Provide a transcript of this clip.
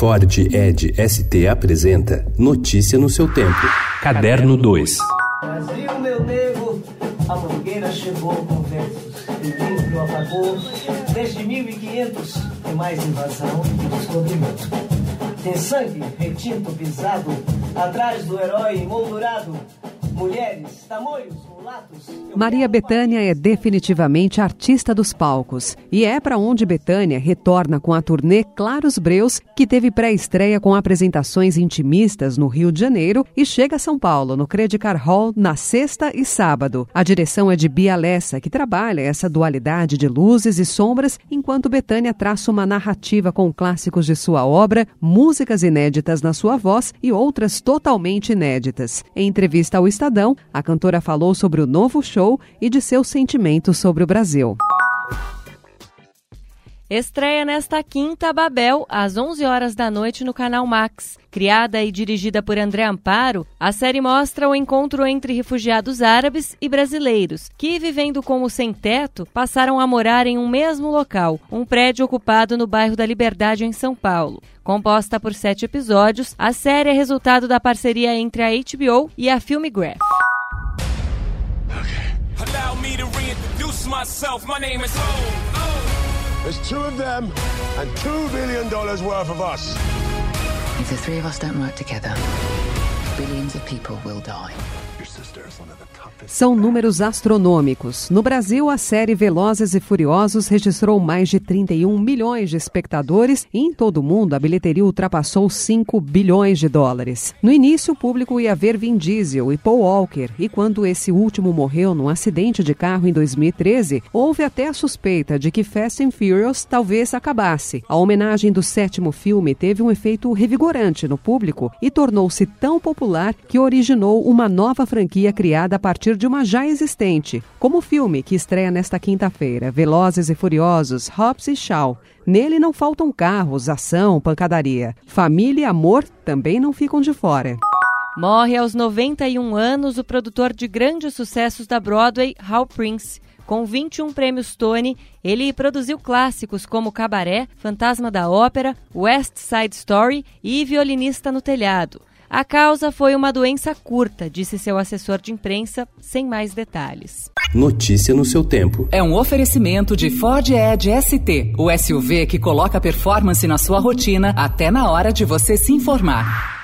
Ford Ed ST apresenta Notícia no seu tempo. Caderno 2. Brasil, meu nego, a mangueira chegou com versos e livro apagou. Desde 1500 tem mais invasão e descobrimento. Tem sangue retinto pisado, atrás do herói emoldurado. Mulheres, tamanhos, Maria quero Bethânia é definitivamente artista dos palcos e é para onde Bethânia retorna com a turnê Claros Breus, que teve pré-estreia com apresentações intimistas no Rio de Janeiro e chega a São Paulo no Credicar Hall na sexta e sábado. A direção é de Bia Lessa, que trabalha essa dualidade de luzes e sombras, enquanto Bethânia traça uma narrativa com clássicos de sua obra, músicas inéditas na sua voz e outras totalmente inéditas. Em entrevista ao Estadão, a cantora falou sobre o novo show e de seus sentimentos sobre o Brasil. Estreia nesta quinta Babel, às 11 horas da noite no canal Max. Criada e dirigida por André Amparo, a série mostra o encontro entre refugiados árabes e brasileiros, que, vivendo como sem-teto, passaram a morar em um mesmo local, um prédio ocupado no bairro da Liberdade, em São Paulo. Composta por sete episódios, a série é resultado da parceria entre a HBO e a Filmgraph. Allow me to reintroduce myself. My name is O. There's two of them and two billion dollars worth of us. If the three of us don't work together, billions of people will die. São números astronômicos. No Brasil, a série Velozes e Furiosos registrou mais de 31 milhões de espectadores e em todo o mundo a bilheteria ultrapassou 5 bilhões de dólares. No início, o público ia ver Vin Diesel e Paul Walker, e quando esse último morreu num acidente de carro em 2013, houve até a suspeita de que Fast and Furious talvez acabasse. A homenagem do sétimo filme teve um efeito revigorante no público e tornou-se tão popular que originou uma nova franquia criada a partir de uma já existente, como o filme que estreia nesta quinta-feira, Velozes e Furiosos, Hobbs e Shaw. Nele não faltam carros, ação, pancadaria. Família e amor também não ficam de fora. Morre aos 91 anos o produtor de grandes sucessos da Broadway, Hal Prince. Com 21 prêmios Tony, ele produziu clássicos como Cabaré, Fantasma da Ópera, West Side Story e Violinista no Telhado. A causa foi uma doença curta, disse seu assessor de imprensa, sem mais detalhes. Notícia no seu tempo. É um oferecimento de Ford Edge ST, o SUV que coloca performance na sua rotina até na hora de você se informar.